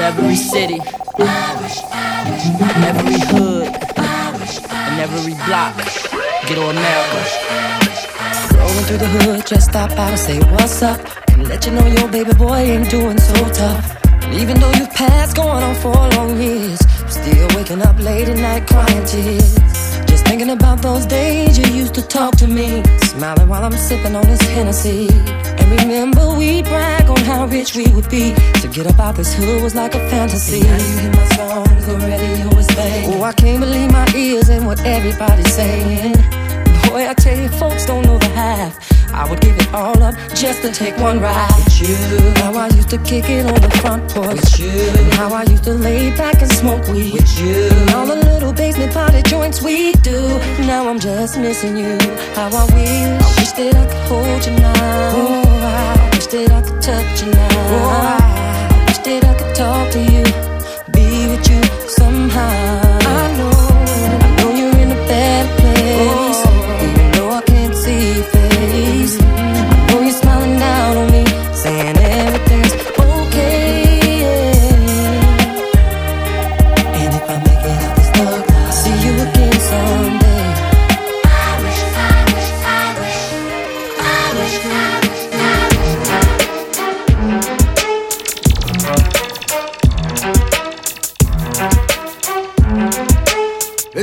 every city, every hood, and every block. Get on America. Rolling through the hood, just stop by to say what's up. And let you know your baby boy ain't doing so tough. And even though you've passed going on for long years, I'm still waking up late at night crying tears. Just thinking about those days you used to talk to me, smiling while I'm sipping on this Hennessy. Remember we brag on how rich we would be. To get up out this hood was like a fantasy. Now you hear my songs, the radio is playing. Oh, I can't believe my ears and what everybody's saying. Boy, I tell you, folks don't know the half. I would give it all up just to take one ride with you. How I used to kick it on the front porch with you. And how I used to lay back and smoke weed with you. And all the little basement party joints we do. Now I'm just missing you. How I wish, I wish that I could hold you now. Oh, wish that I could touch you now. Oh, I wish that I could talk to you, be with you somehow.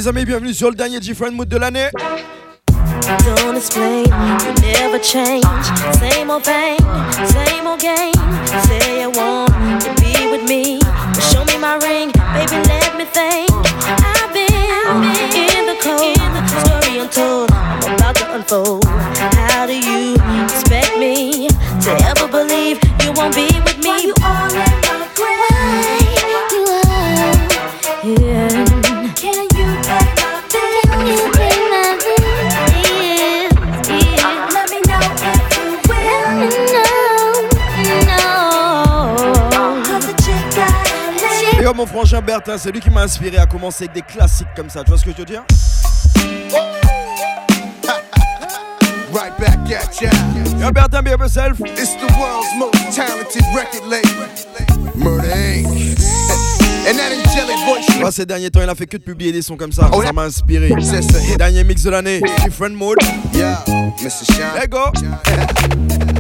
Amis, bienvenue sur le dernier Different Mood de l'année. Don't explain, you never change. Same old thing, same old game. Say you want to be with me, show me my ring, baby. Let me think. I've been in the cold, story untold. I'm about to unfold. Mon frangin Bertin, c'est lui qui m'a inspiré à commencer avec des classiques comme ça. Tu vois ce que je veux dire? Right back at ya. Yo, Bertin, be yourself? It's the world's most talented record label, Murder Inc. Moi, ces derniers temps, il a fait que de publier des sons comme ça. Oh, ça m'a inspiré. Dernier mix de l'année, Different Mood. Yeah, Mr. Sean. Let's go.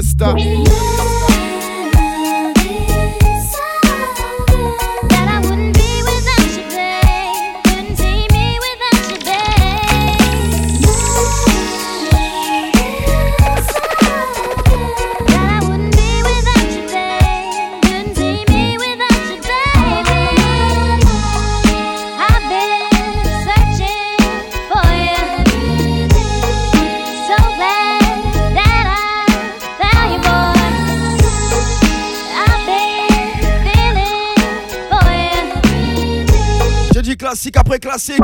enough. Après classique.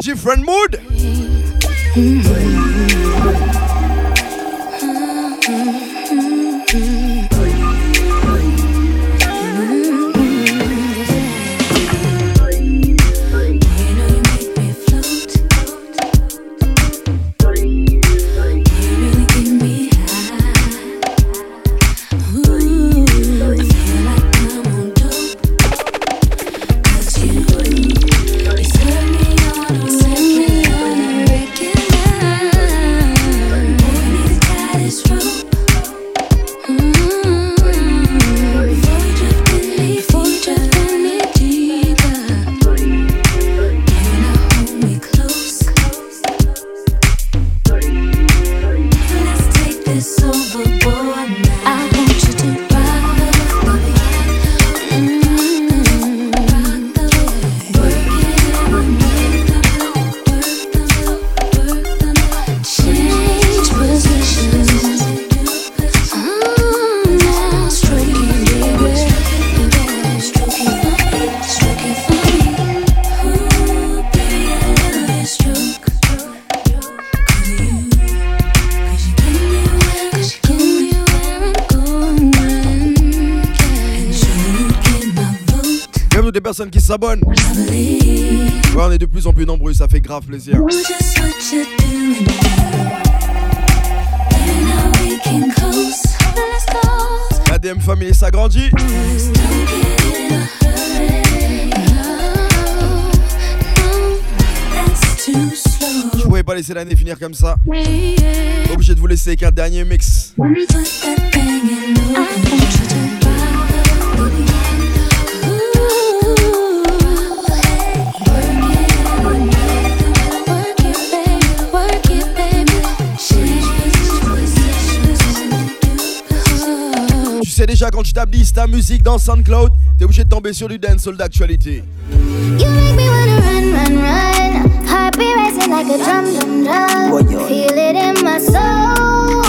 Different Mood. Cause you, personnes qui s'abonnent. Ouais, on est de plus en plus nombreux, ça fait grave plaisir. La DM famille s'agrandit. Je pouvais pas laisser l'année finir comme ça. Obligé de vous laisser avec un dernier mix. Sais déjà quand tu t'habilles ta musique dans SoundCloud, t'es obligé de tomber sur du dancehall d'actualité. You make me wanna run, run, run. Heart be racing like a drum, drum, drum. Feel it in my soul.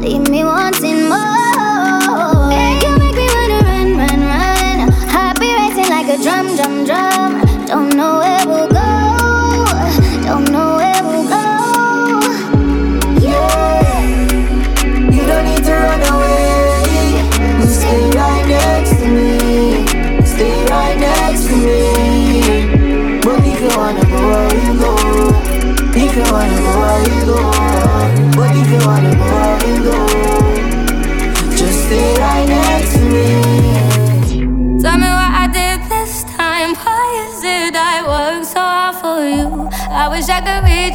Leave me wanting more. You make me wanna run, run, run. Heart be racing like a drum, drum, drum. Don't know where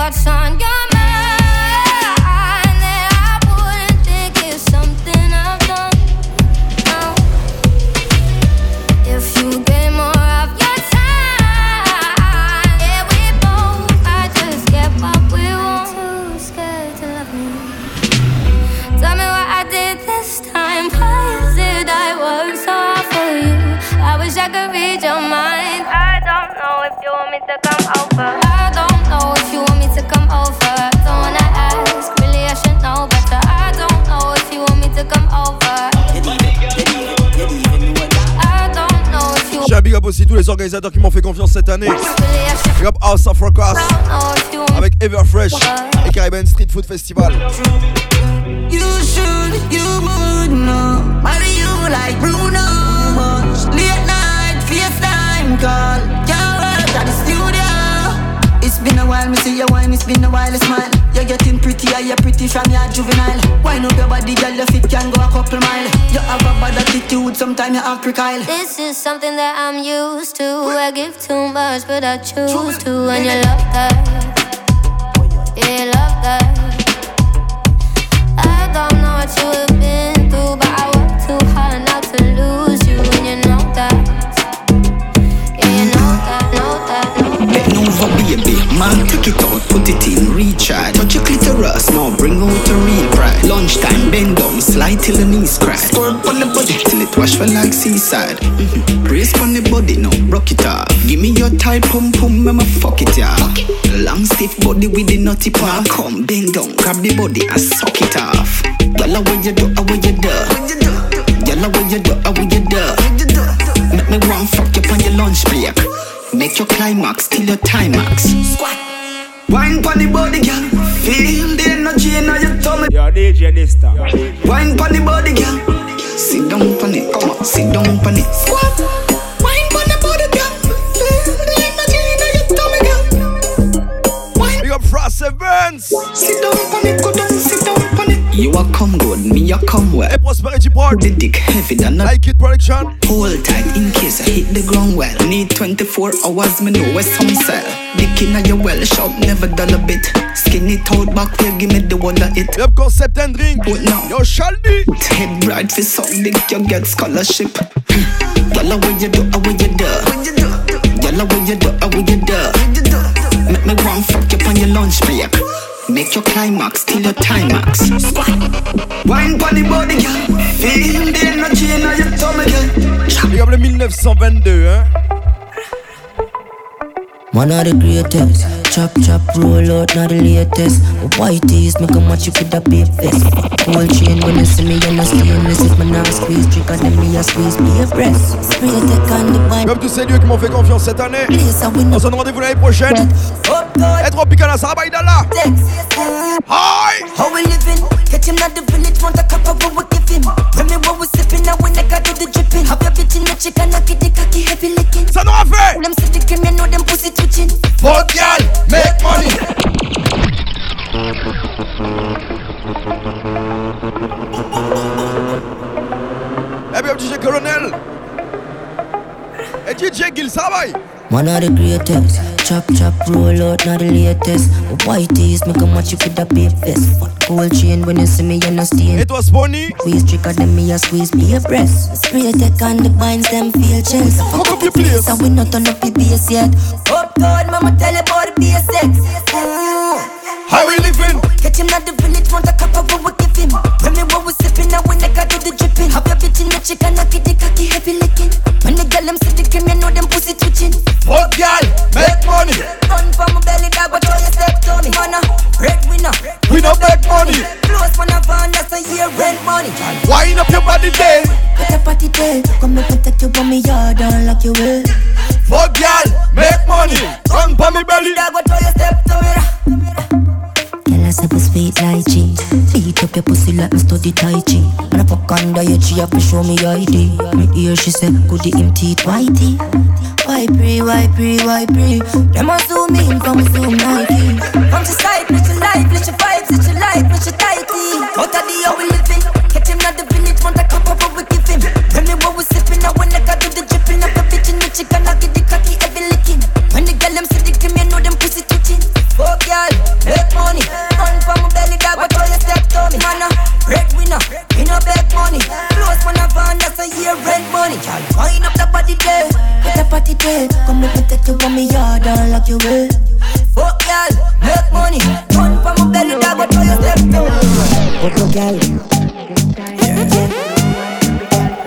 what's on tous les organisateurs qui m'ont fait confiance cette année. Avec Everfresh et Caribbean Street Food Festival. It's been a while. It's been a while, smile. You're getting prettier, you're pretty from your juvenile. Wine up your body, girl, your fit can go a couple mile. You have a bad attitude, sometimes you act recile. This is something that I'm used to. I give too much, but I choose to. And you love that. Yeah, you love that. I don't know what you have been through, but I work too hard not to lose you. And you know that. Yeah, you know that, know that, know that. Bend over, baby. Man, take it out, put it in, recharge. Touch your clitoris, now bring out the real pride. Lunchtime, bend down, slide till the knees crack. Squirt on the body till it wash for like seaside. Mm-hmm. Brace on the body, now rock it off. Give me your tight pum pum, I'ma fuck it yeah. Long stiff body with the nutty part. Come bend down, grab the body and suck it off. Girl, how you do, how you do? Girl, how you do, how you do? Make me want fuck you on your lunch break. Make your climax till your timax. Squat. Wine pon the body, girl. Feel the energy in your tummy. Your DJ Dysta. Wine pon the body, girl. Sit down pon it, come on, sit down pon it. Squat. Wine pon the body, girl. Feel the energy in your tummy, girl. Wine. Big up Frost Events. Sit down pon it, go down, sit down pon it. You a come good, me a come well. Et Prosperity Board. The dick heavy than a Like It Production. Hold tight in case I hit the ground well. Need 24 hours, me know where some sell. Dick in your well, shop never dull a bit. Skinny out back here, give me the one that it. Up Concept and Drink. What now? Yo, Shaldi. Head right for suck dick, you get scholarship. Girl, what you do, I what you do? Girl, what you do, I what you do? Make me want fuck you on your lunch break. Make your climax till your timax. Squat. Wine pon the body, girl. Feel the energy in your tummy, girl. Up le 1922, hein. One of the greatest. Chop chop roll out, not the latest. White tees, make a match you with a big vest. Gold chain when you see me, you're not stainless. If my now squeeze, trick and then me a squeeze, be a breast. Spray tech on the wine. Comme tous ces lieux qui m'ont fait confiance cette année. On se donne rendez-vous l'année prochaine. Et Tropicana, ça va, là. Hi! How we living? Catch him at the village, want a cup of what we give him. Tell me what we sipping, now when I got do the dripping. Have your bitch in the chicken, knock it, the cocky, heavy licking. Ça nous a fait! Them the game, you know them pussy twitching. Fuck y'all, make money! Eh bien, DJ Colonel! Et DJ Gil, ça va? One of the greatest. Chop chop roll out, not the latest. White tees, make a match you with a big vest. Gold chain when you see me, you're not stain. Et toi, Spony? Squeeze tricker than me, a squeeze be a breast. Spray tech on the binds, them feel chills. Fuck up your place. So we not turn up the bass yet. Uptown, mama tell you about the basics. How we living? Catch him at the village, want a cup of what we give him. Tell me what we sipping, now when I got do the dripping. Have your bitch in the chicken, knock it, the cocky, heavy licking. When the girl them see the cream, you know them pussy twitching. Fuck y'all, make money! Run from my belly, dog, but all you step to me. Man, a breadwinner. We no make money! Close man, a van, that's a year rent money. Wind up your body day! Put up party day, come and protect you from me yard and lock you will. Fuck y'all, make money! Run for me belly! Dog, but all you step to me. I said, sweet like cheese. Beat up your pussy like me study Tai Chi. And I fuck under your G, up and show me ID. Me hear she say, could the teeth whitey? Why pray, why pray, why pray? Them a zoom in from zoom Nike. From the side, let your life, let your vibes, let your life, let your tighty. Out of the how we living. Catch him at the village, want a cup of what we give him. Tell me what we sipping, I got do the dripping. Up a bitch in chicken, I get wind up the body there, put the party there. Come and protect you from me yard and lock you will. Fuck y'all, make money. Run from my belly, dog, but all you step to me. Fuck your girl.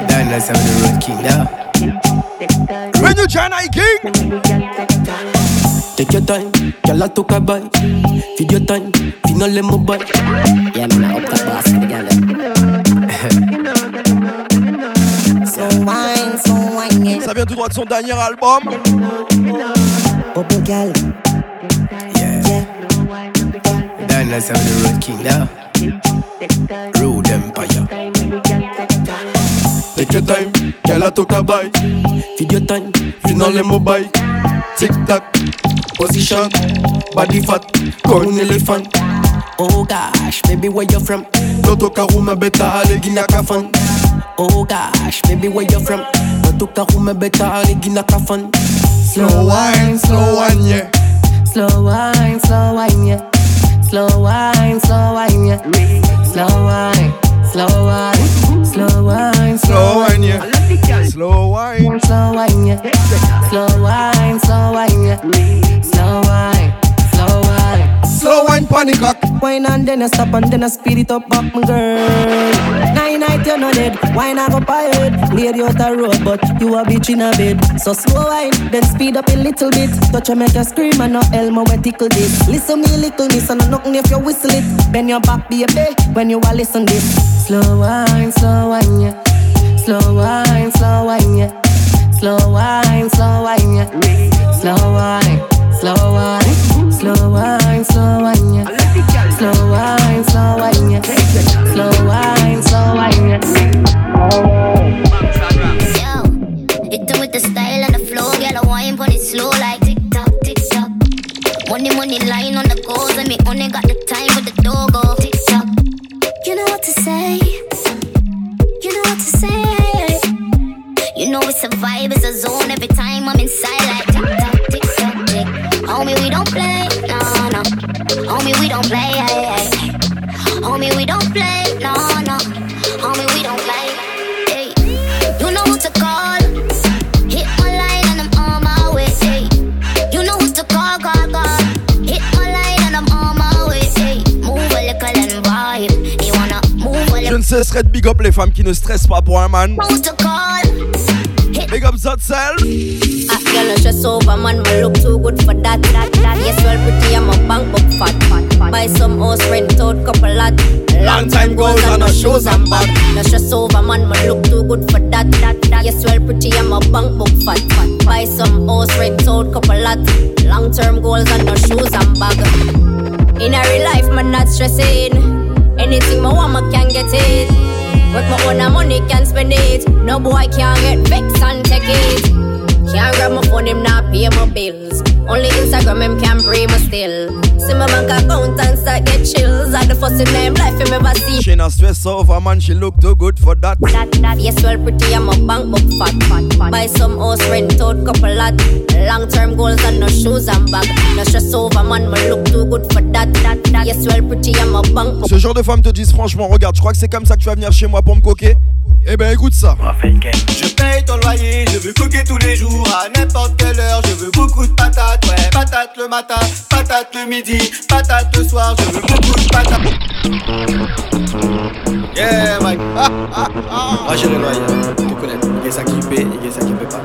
Down that's how the road king now. When you China King! Take your time, girl I took a bite. Feed your time, feed no let me bite. Yeah, man, I up the boss for the gal. Yeah. De son dernier album. Girl. Yeah. Down that's how the road. Road Empire. Take your time, girl I took a bite. Feed your time, feed no let me bite. Tick tock, position, body fat, corn elephant. Oh gosh, baby, where you from? No took a room, better aller gina kafan. Oh gosh, baby, where you from? No took a room, better aller gina kafan. Slow wine, slow wine, yeah. Slow wine, slow wine, yeah. Slow wine, slow wine, yeah. Slow wine, slow wine, slow wine, Slow wine, yeah. Slow wine. slow wine, yeah. Slow wine, slow wine, yeah. Slow wine. Slow wine, panic rock. Wine and then I stop and then I speed it up, up, my girl. Nine night you're not dead, wine I go pirate. Lady out the road, but you a bitch in a bed. So slow wine, then speed up a little bit. Touch you make you scream and no elmo when tickle this. Listen me little miss and no nothing if you whistle it. Bend your back, baby, when you a listen this. Slow wine, slow wine, yeah. Slow wine, slow wine, yeah. Slow wine, slow wine, yeah. Slow wine, slow wine, slow wine, slow wine, yeah. Slow wine, slow wine, yeah. Slow wine, slow wine, yeah. Yo, them with the style and the flow, girl. I wine on it slow like tick tock, tick tock. Money, money line on the goals, and me only got the time with the doggo. Oh, tick tock. You know what to say. You know what to say. You know it's a vibe, it's a zone. Every time I'm inside like tick tock, tick tock, tick. Homie, we don't play. Homie, we don't play. Homie, we don't play. No, no. Homie, we don't play. You know who to call. Hit my line and I'm on my way. You know who to call, call, call. Hit my line and I'm on my way. Move and. You wanna move a little. Je ne cesserai de big up les femmes qui ne stressent pas pour un man. Big up yourself. A girl no stress over man, me look too good for that. that, that. Yes, well pretty, I'm a bank book fat, fat, fat. Buy some house, rent out, couple lot. Long time goes and no shoes and bag. No stress over man, me look too good for that. that, that. Yes, well pretty, I'm a bank book fat, fat. Buy some house, rent out, couple lot. Long term goals and no shoes and bag. In a real life, man, not stressing. Anything my want, can get it. Work my own money, can spend it. No boy can't get vexed and take it. Can't grab my phone, him not pay my bills. Only Instagram, him can pray me still. See my bank account and start get chills. At the first name life, him ever see. She not stress over man, she look too good for that. That, that, yes, well, pretty, I'm a bank book fat, fat, fat. Buy some house, rent out, couple lot. Long term goals and no shoes and bag. No stress over man, me look too good for that, that, that. Yes, well, pretty, I'm a bank book Ce genre de femme te disent franchement, regarde, je crois que c'est comme ça que tu vas venir chez moi pour me coquer. Eh ben écoute ça. Je paye ton loyer, je veux coquer tous les jours à n'importe quelle heure. Je veux beaucoup de patates, ouais, patates le matin, patates le midi, patates le soir. Je veux beaucoup de patates. Yeah, Mike. Ah, ah, ah. Moi j'ai le loyer, tu connais. Il y a ça qui paie, il y a ça qui paie pas.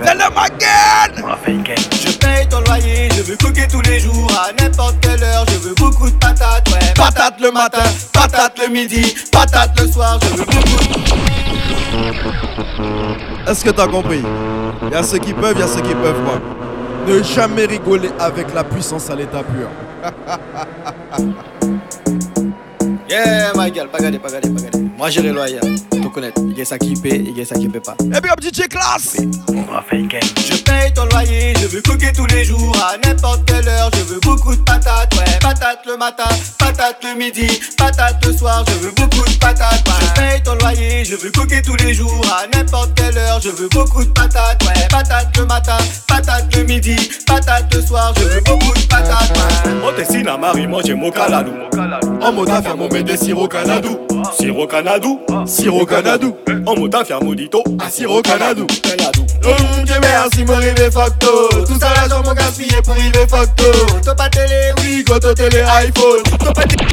Tell them again. Je paye ton loyer, je veux coquer tous les jours à n'importe quelle heure. Je veux beaucoup de patates, ouais, patates le matin, patates le midi, patates le soir. Je veux beaucoup de Est-ce que t'as compris? Il y a ceux qui peuvent, il y a ceux qui peuvent pas. Ne jamais rigoler avec la puissance à l'état pur. Yeah, my girl, pas garder, pas garder. Moi j'ai le loyer, Il y a ça qui paie, il y a ça qui paie pas. Eh bien, DJ classe Je paye ton loyer, je veux coquer tous les jours à n'importe quelle heure. Je veux beaucoup de patates, ouais, patates le matin, patates le midi, patates le soir. Je veux beaucoup de patates. Je paye ton loyer, je veux coquer tous les jours à n'importe quelle heure. Je veux beaucoup de patates, ouais, patates le matin, patates le midi, patates le soir. Je veux beaucoup de patates. Otesina mari moje mokaladou Omoda fia momede siro kanadou Siro kanadou Siro kanadou Omoda fia modito A siro kanadou Kanadou Hum, Dieu merci, mon rive facto. Tout ça l'argent, mon gaspillé pour rive facto. T'as pas télé, oui, go to télé iPhone. T'as pas télé.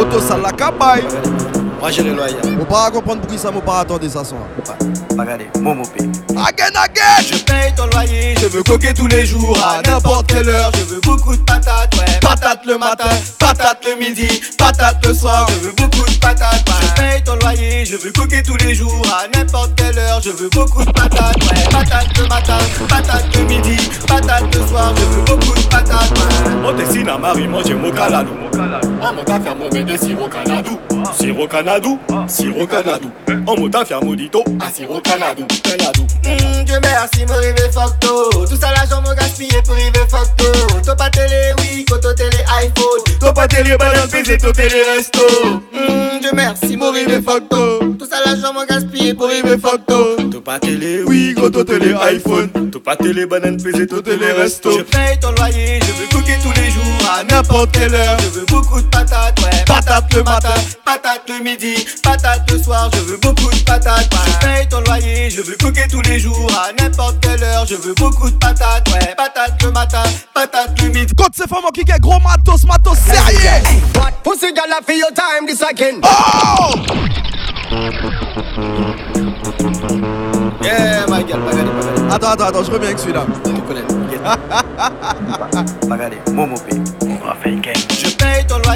Auto ça la cabaye. Moi j'ai le loyer, Faut pas comprendre pour qui ça m'a pas attendu ça son. Garder. Momo paye. Again, again. Je paye ton loyer, je veux coquer tous les jours à n'importe quelle heure. Je veux beaucoup de patates, ouais. Patates le matin, patates le midi, patates le soir. Je veux beaucoup de patates. Je paye ton loyer, je veux coquer tous les jours à n'importe quelle heure. Je veux beaucoup de patates, ouais. Patates le matin, patates le midi, patates le soir. Je veux beaucoup de patates. ouais. Otesina mari moje mokaladou Omoda fia momede siro kanadou Siro kanadou Siro kanadou Omoda fia modito A siro kanadou Kanadou Hum, Dieu merci, mon rive facto. Tout ça l'argent, mon gaspillé pour rive facto. T'as pas télé, oui, photo télé iPhone. T'as pas télé, banane, PC, t'as télé resto. Hum, Dieu merci, mon rive facto. Tout ça l'argent, mon gaspillé pour rive facto. T'as pas télé, oui, t'as télé iPhone T'as pas télé, banane, pesé, t'as télé resto Je paye ton loyer, je veux coquer tous les jours à n'importe quelle heure. Je veux beaucoup de patates, ouais. Patates le matin, patates le midi, patates le soir. Je veux beaucoup de patates. Je paye ton loyer, je veux coquer tous les jours à n'importe quelle heure. Je veux beaucoup de patates, ouais. Patates le matin, patates le midi. Quand c'est femme qui get gros matos, matos sérieux. Pussy gal a feel your time this again. Oh! Yeah, my girl, pas garder. Attends, attends, attends, je reviens avec celui-là. Tu connais. Pas garder. Momo paye. Je paye ton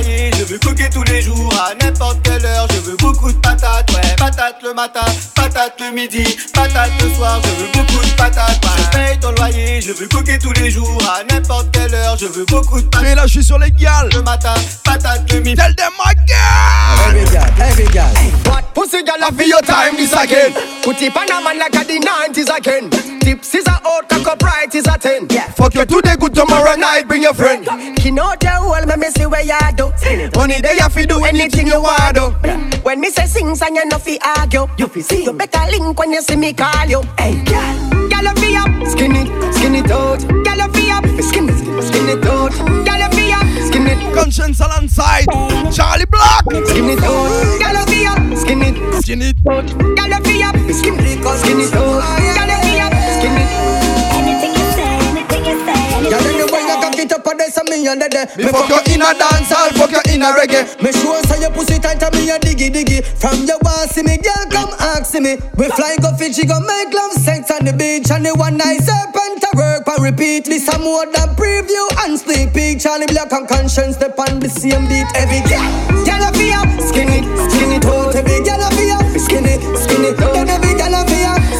je veux coquer tous les jours à n'importe quelle heure. Je veux beaucoup de patates, ouais. Patates le matin, patates le midi, patates le soir. Je veux beaucoup de patates. Je paye ton loyer, je veux coquer tous les jours à n'importe quelle heure. Je veux beaucoup de Et patates là, je suis sur les gals. le matin, patates le midi. Tell them again. Every girl, every girl. What? Pussy gal a feel your time this again? Put it on a man like a the 90s again. Tips is a out, cock up right is a 10. Yeah. Fuck you today, good tomorrow night, bring your friend. You know the whole me me see where you do. Money there, you fi do anything you want do. When me say sings and you no fi argue. You fi see. You better link when you see me call you. Hey, girl, girl fi up, skin it, skin it out. Girl fi up, skin it, skin it out. Girl fi up, skin it, Konshens alongside Charly Black. skin it out. Girl fi up, skin it. Skin it. Girl fi up, skin it, skin it out. There's something me and the Me fuck you in a dance hall, fuck you in a reggae. Me sure say your pussy tight and me a diggy diggy. From your boss, see me girl come ask me. We fly go Fiji go make love sex on the beach and the one night serpent to work and repeat. This a more than preview and sneak peek. Charly Black and Konshens step on the same beat every girl. Girl a feel skinny, skinny toe. Every girl a feel skinny. Then every girl a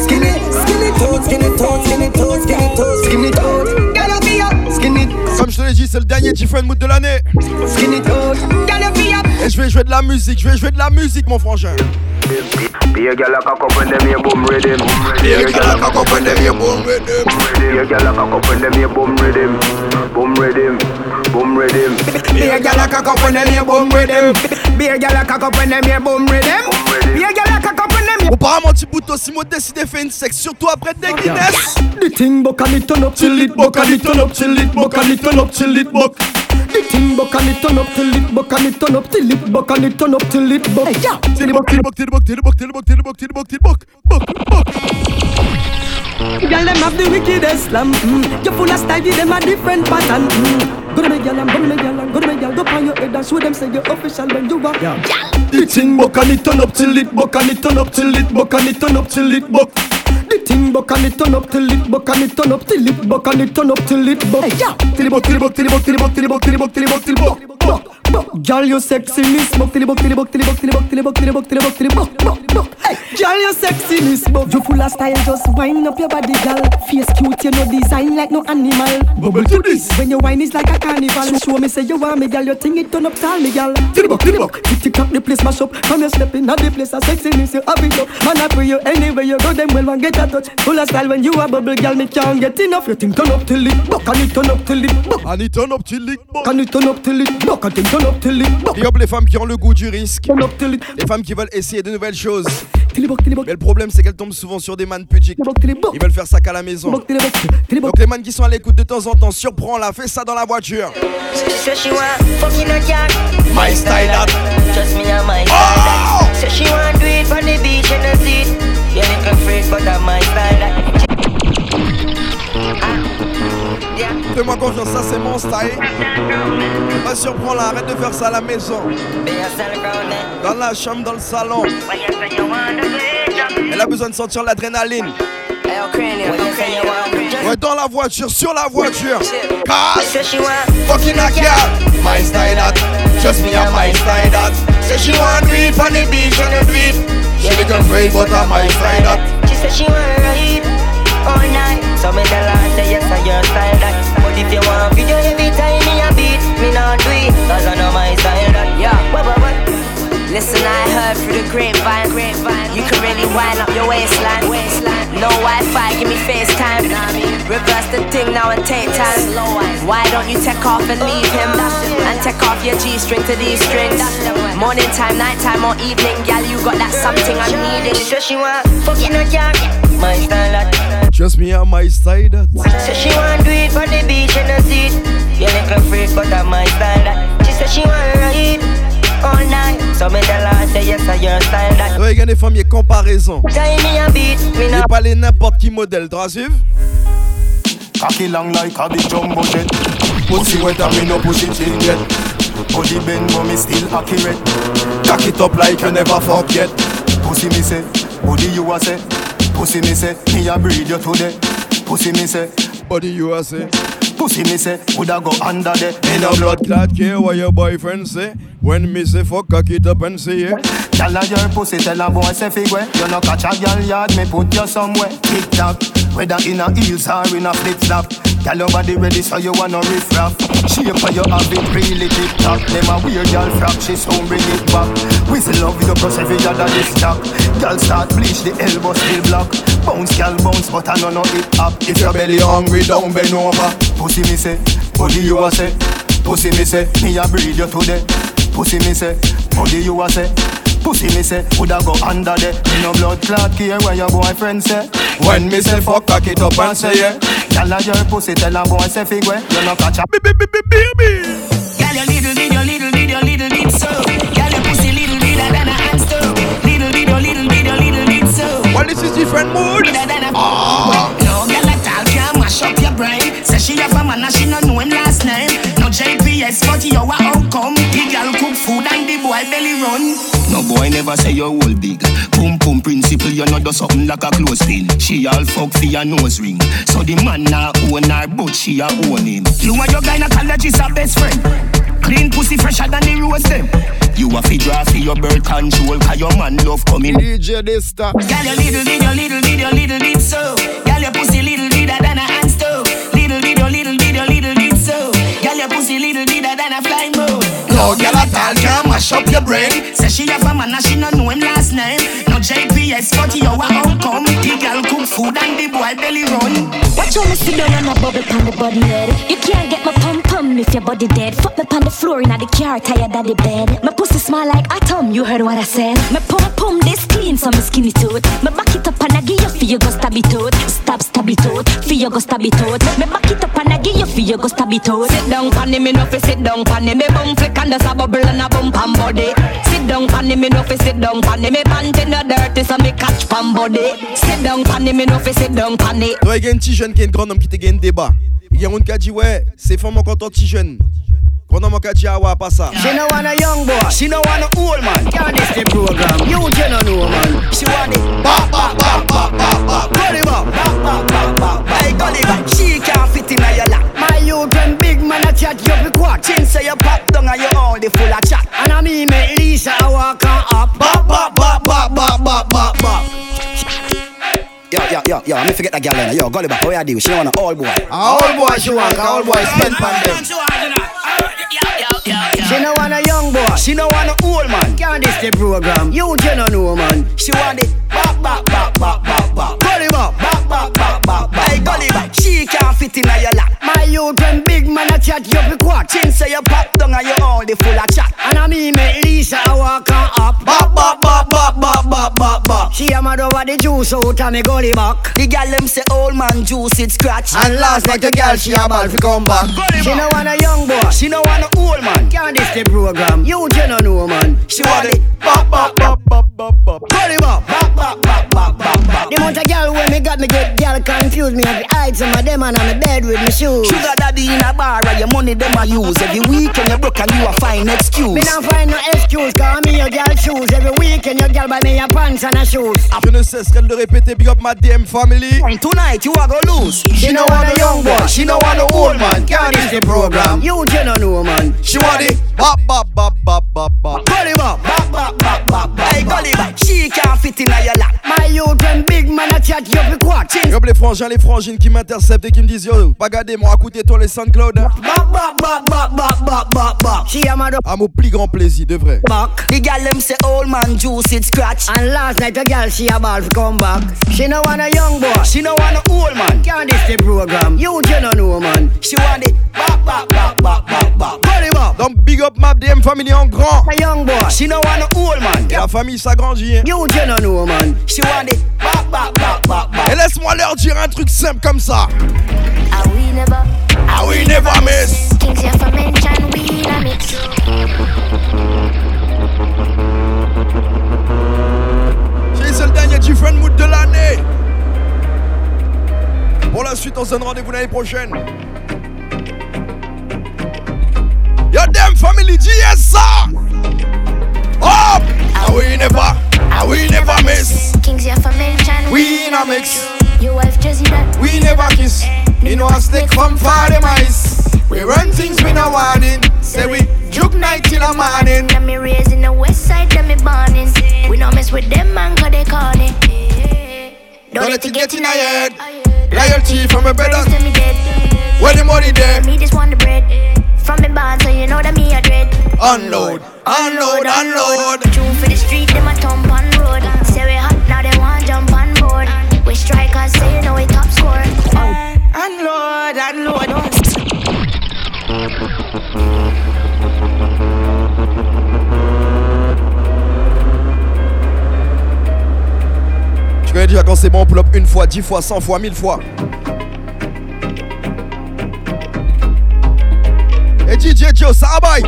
skinny toe, skinny toe, skinny toe, skinny toe, skinny toe. C'est le dernier Different Mood de l'année. Et je vais jouer de la musique, je vais jouer de la musique, mon frangin. Be a girl a cock up when them here boom rhythm. Be a girl a cock up when them here boom rhythm. Be a girl a cock up when them here boom rhythm. Boom rhythm. Boom rhythm. Be a girl a cock up when them here boom rhythm. Be a girl a cock up when them here boom rhythm. Be a girl a cock up when them here. Apparemment, Tibuto Simo décidé fait une sexe, surtout après des Guinness. The thing buck and it turn up till it buck and it turn up till it buck and it turn up till it buck. The thing buck and it turn up till it buck and it turn up till it buck and it turn up till it buck. Hey, yeah. Till it buck, till it buck, till it buck, till it buck, till it buck, till it buck, till it buck, till it buck, buck, buck. Girl, them have the wickedest slam. Mm. You full of style, give them a different pattern. Mm. Go to me, girl, and go to me, girl, and go to me, girl. Go on your head and show them say you're official when you are. Yeah. The thing buck and it turn up till it buck and it turn up till it buck and it turn up till it buck. The thing buck and it turn up till it buck and it turn up till it buck and it turn up till it buck. Hey, yeah. Till it buck, till it buck, till it buck, till it buck, till it buck, till it buck, till it buck, till it buck, Girl, you sexiness buck, till it buck, till it buck, till it buck, till it buck, till it buck, buck, buck. Hey, girl, you sexiness buck. You full of style, just wind up your body, girl. Face cute, you know design like no animal. Bubble to this. When your wine is like a carnival, show me say you want me, girl. You think it turn up tall, me, girl. Buck, till it buck. Tick tick tock, the place mash up. Come you step in at the place of sexiness, you have it up. Man, I pray you anywhere you go, them well one get a touch. Full of style when you a bubble, girl. Me can't get enough. You think turn up till it buck, and it turn up till it buck. And it turn up till it buck. And it turn up till it buck, and it turn Et hop, les femmes qui ont le goût du risque. Les femmes qui veulent essayer de nouvelles choses. Mais le problème, c'est qu'elles tombent souvent sur des man pudiques. Ils veulent faire ça qu'à la maison. Donc les man qui sont à l'écoute de temps en temps, surprends-la, fais ça dans la voiture. So she want fucking a cat. My style that. Just me and my style that. So she want do it on the beach and the seat. You little freak, but I'm my style that. Fais-moi confiance, ça c'est mon style. Pas surprends-la, arrête de faire ça à la maison. Dans la chambre, dans le salon. Elle a besoin de sentir l'adrénaline. Ouais, dans la voiture, sur la voiture. Cause fucking a cat. My style that. Just me and my style that. Say she want to eat on the beach and the beat. She look afraid, but I'm my style that. She said she want to ride all night. So me tell her, say yes, I your style that. But if you want video every time me a beat, me not do it. Cause I know my style that. Yeah. What, what, what? Listen, I heard through the grapevine, grapevine. You can really wind up your waistline. waistline. No Wi-Fi, give me FaceTime. Reverse the thing now and take time. Why don't you take off and leave oh, him? And take off your G-string to these strings. Morning time, night time, or evening, gal, you got that something I'm needing. So she want fucking a cat. My style. Just me and my style that. So she want do it for the beach and the seat. You little freak, but I'm my style that. She said she want ride all night. So me tell her, say yes, I your style that. Ouais, gars, les femmes, y'a comparaison. Time me a beat, me Et not pas les n'importe qui modèle, t'as suivre? Cocky long like a big jumbo jet. Pussy wet and me no push it in yet. Body bend but me still accurate. Cock it up like you never yet. Pussy me say, body you a say. Pussy me say, me a breed you today. Pussy me say, body you a say. Pussy me say, woulda go under there. Me no blood clot care what your boyfriend say. When me say fuck, cock it up and say yeah. Gyal a your pussy tell a boy say figure. You no catch a gyal yard, me put you somewhere. Tick tock, whether in a heels or in a flip flop. Gyal your body ready so you wanna riff raff. Shape for you have it really tip top. Them a weird gyal frack, she soon bring it back. Whistle love you cross every other this stock. Gyal start bleach the elbow still block. Bounce gyal bounce but I know no hip hop. If your belly hungry, don't bend over. Pussy me say, body you a say. Pussy me say, me a breed you today. Pussy me say, body you a say. Pussy me say, woulda go under there. Me no blood clot care where your boyfriend say. When me say fuck, cock it up and say yeah. Gyal a your pussy tell a boy say figure. You no catch a baby. baby, baby. Girl, you little bit, you little bit, you little bit so. Girl, your pussy little bit than a hamster. Little bit, you little bit, you little bit so. Well, this is different mood. Bigger Say she have a man and she no know him last name. No JPS, but you a outcome. The girl cook food and the boy belly run. No boy never say you all big. Pum pum principle, you know do something like a close clothespin. She all fuck for your nose ring. So the man now own her, but she a own him. You and your gynecologist are best friend. Clean pussy fresher than the rose them. You a fi draw for your birth control, cause your man love coming. DJ Dysta. Girl, your little bit, your little bit, your little bit so. Girl, your pussy little No girl at all can mash up your brain. Say she have a man and she no know him last name. No JPS, but you a outcome. The girl cook food and the boy belly run. Watch how me sit down and a bubble pon the body head. You can't get my pum pum if your body dead. Fuck me pon the floor inna the car, tired of the bed. My pussy smell like atom, you heard what I said. My pum pum this clean, so me skinny tooth. Me back it up and I give you for you go stab it out. Stab stab it out, for you go stab it out. Me back it up and I give you for you go stab it out. Sit down pon me no fi sit down pon me bum flick and there's a bubble and a bump and body. Sit down pon me no fi sit down pon me panty no dirty so me catch pon body. Sit down pon me no fi sit down pon it. Toi, il y a un petit jeune qui est un grand homme qui te gagne débat. Il y a un qui a dit ouais, c'est femme encore petit jeune. Grand homme qui a dit ah ouais, pas ça. She no want a young boy, she no want a old man. Can't this the program? You you no know man. She want it. Ba ba ba ba ba ba. Gulliver. Ba ba ba ba ba. Hey Gulliver, she can't fit in your lap. My youth when big man a chat you be quack. Chin say you pop down and you only full of chat. And I me make Lisa a walk on up. Ba ba ba ba ba ba ba ba. Yo, yo, yo, yo, me forget that girl then. Yo, Gulliver, how you do? She want an old boy. A old boy she want, a old boy spend pan them. She no want a young boy, she no want a old man. Can't this the program? You you no know man. She want it. Ba ba ba ba ba ba. Gulliver. Ba ba ba ba ba. Hey Gulliver, she can't fit in your lap. My big man a chat you say you pop you only full of chat. And Lisa walk on up. She a mad over the juice out and me gully back. The girl them say old man juice it scratch. And last like a girl she a ball fi come back. She no want a young boy, she no want a old man. Can't this the program? You you no know man. She want it. Ba ba ba ba ba ba. Gulliver. Ba ba ba ba ba ba. The amount of girl when me got me get girl confused me have to hide some of them and on the bed with me shoes. Sugar daddy in a bar and your money them a use. Every weekend you broke and you a fine excuse. Me not find no excuse cause me your girl shoes Every weekend your girl buy me a pants and a shoes Je ne cesserai de le répéter, big up ma DM family. Tonight you a go lose. She no want a young boy, she no want a old man Can't miss the program You you no know man She want it. Ba ba ba ba ba ba. Gulliver Ba ba ba ba ba. Hey Gulliver, she can't fit in a lap. My youth when big man a chat you be quack Chin Yop les frangins, les frangines qui m'interceptent et qui me disent yo, pas garder moi, écoutez-toi les SoundCloud. Ba ba ba ba ba ba ba ba She a mad À mon plus grand plaisir, de vrai. back The girl them say old man juice it scratch. And last night a girl she a ball fi come back She no want a young boy, She no want a old man. can't this the program You you no know man She want it. Ba ba ba ba ba ba. Gulliver Donc big up ma DM family en grand. A young boy, She no want a old man. Et la famille s'agrandit. hein. you you no know man She want it. Ba ba ba ba ba. Et laisse-moi leur dire un truc simple comme ça. Ah we never, Ah oui, never miss. things you for mention we in a mix. C'est le dernier Different Mood de l'année. Pour la suite, on se donne rendez-vous l'année prochaine. Yo, damn family, yes, ça. Hop! Ah oui, never. Ah oui, never miss. Kings you for mention We in a mix. Your wife Jersey that We never kiss. You know a stick from far them eyes. We run things with no warning. Say we juke night till the morning. Them me raised in the west side, them me born in. We no mess with them man cause they corny. Don't let it get in your head. Loyalty from a brother. Praise to me dead. Where the money there? Me just want the bread. From me born, so you know that me a dread. Unload, unload, unload. True for the street, them a thump on road. Say we hot, now they want jump on board. We strikers, say you know we top score. Unload, unload. Tu connais déjà quand c'est bon, on pull up une fois, dix fois, cent fois, mille fois. Et DJ Joe, ça bye.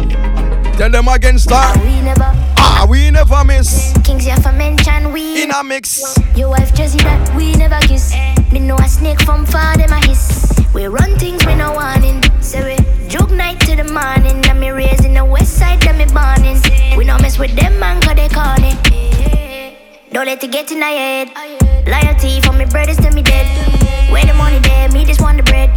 Tell them again, star. We never, Ah, we never miss. Kings you for mention we. In a mix. Your wife Jersey that we never kiss. Me know a snake from far, them a hiss. We run things we no warning. Say we joke night to the morning. And me raising the west side, and me burning. We no mess with them man, cause they corny. Don't let it get in my head. Loyalty for me brothers to me dead. Where the money there, me just want the bread.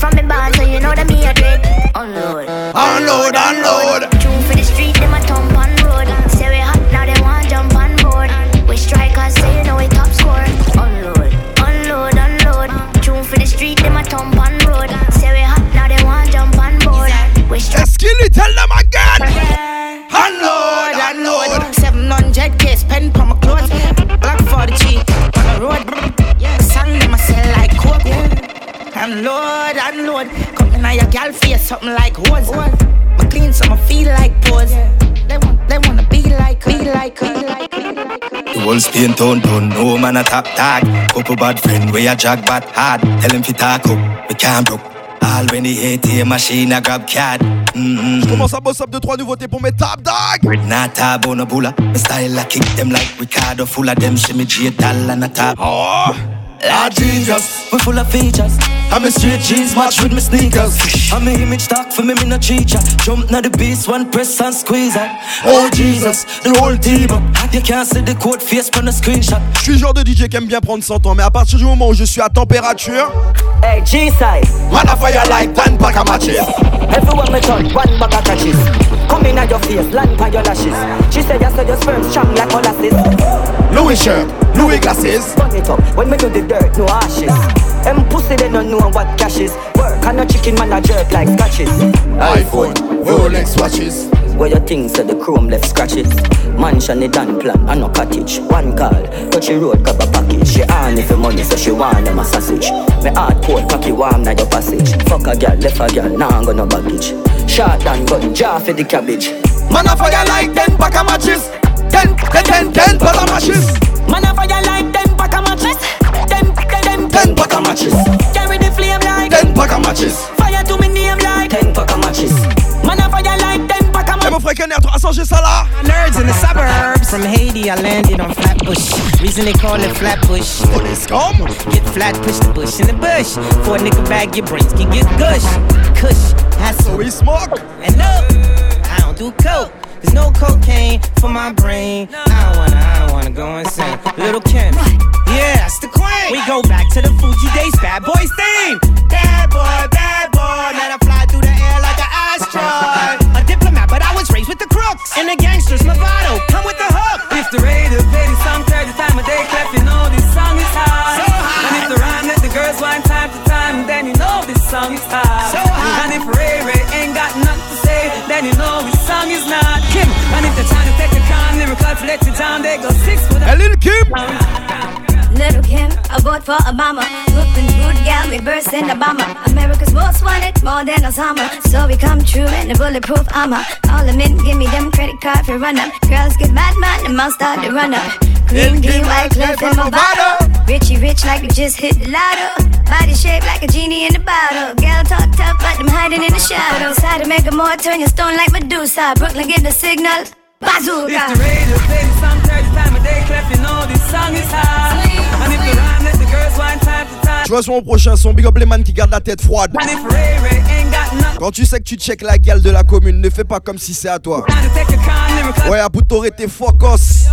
From me band, so you know that me a dread. Unload. Unload, unload. Tune for the street, them a thump on road. Say we hot, now they want jump on board. We strikers, say you know we top score. Unload, unload, unload. Tune for the street, them a thump on road. Say we hot, now they want jump on board. We strikers. Skilly, tell them again. Unload, unload. 700 k spend for my clothes. Unload, unload. Come in your gal face something like hose. My clean so I feel like pose. They want, they wanna be like, be like, be like, be. The whole Spain town don't know man a top tag. Couple bad friend we a jack bat hard. Tell him fi talk up, we can't broke. All when he hate the machine a grab card. Mm-hmm. Je commence à boss up 2-3 nouveautés pour mes top dog. Nata bonabula, my style I kick them like Ricardo. Full of them shimmy J tall and a top. Oh. Lord Jesus, we full of features. I'm a straight jeans match with my sneakers. I'm a image talk for me, me no cheater. Jump na the beast, one press and squeeze her. Oh Jesus, the whole team. You can't see the code face on the screenshot. Je suis le genre de DJ qui aime bien prendre son temps, mais à partir du moment où je suis à température. Hey, G-side. Man, I fire like 10 pack of matches. Everyone me turn, one bag of catches. Come in at your face, land on your lashes. She said, I saw your sperm strong like molasses. Louis shirt, Louis glasses. Burn it up, when me do the dirt, no ashes. Them pussy, they don't know what cash is. Work on a chicken, man, a jerk like scratches. iPhone, Rolex watches. Where your things said the chrome left scratches. Mansion, it done plan, and no cottage. One call, touch the road, grab a package. She on if the money, so she want them a sausage. Me hard coat, cocky warm, na your passage. Fuck a girl, left a girl, now I'm gonna baggage. Shot and gun, jar for the cabbage. Man, I fire like 10 pack of matches. 10, 10, 10, 10 pack of matches. Man a fire like 10 pack of matches. 10, 10, 10, 10 pack of matches. Carry the flame like 10 pack of matches. Fire to me name like 10 pack of matches. Man a fire like 10 pack of Et mon frère Kenner, 300 G ça là. Nerds in the suburbs. From Haiti, I landed on Flatbush. Reason they call it Flatbush. Police come. Get flat, push the bush in the bush. For a nigga bag, your brains can get gush. Kush, that's So we smoke. And no, I don't do coke. There's no cocaine for my brain. I don't wanna, I don't wanna go insane. Little Kim, yeah, that's the queen. We go back to the Fuji days, bad boys theme. Bad boy, bad boy. Let I fly through the air like an asteroid. A diplomat, but I was raised with the crooks. And the gangsters, Movado, come with the hook. If the radio play this song 30 time a day, clap, con, lyrical to let you down, they go six for the Hey, little Kim. Little Kim, I vote for Obama. Looking good, gal, we burst in the bomber. America's most wanted, more than Osama. So we come true in the bulletproof armor. All the men give me them credit card for run up. Girls get mad, man, the mouth start to run up. Green, green, white, cliff, my bottle. Richie rich like we just hit the lotto. Body shaped like a genie in the bottle. Girl talk tough, but them hiding in the shadows. Side to make a more turn your stone like Medusa. Brooklyn get the signal. Bazooka. If the radio play this song 30 time a day, clap, you know this song is high. And if the rhyme let the girls whine time to time. Tu vois sur mon prochain son, Big Up les man qui gardent la tête froide. And if Ray Ray ain't got nothing Quand tu sais que tu check la gueule de la commune, ne fais pas comme si c'est à toi. Ouais, à bout t'aurais focus.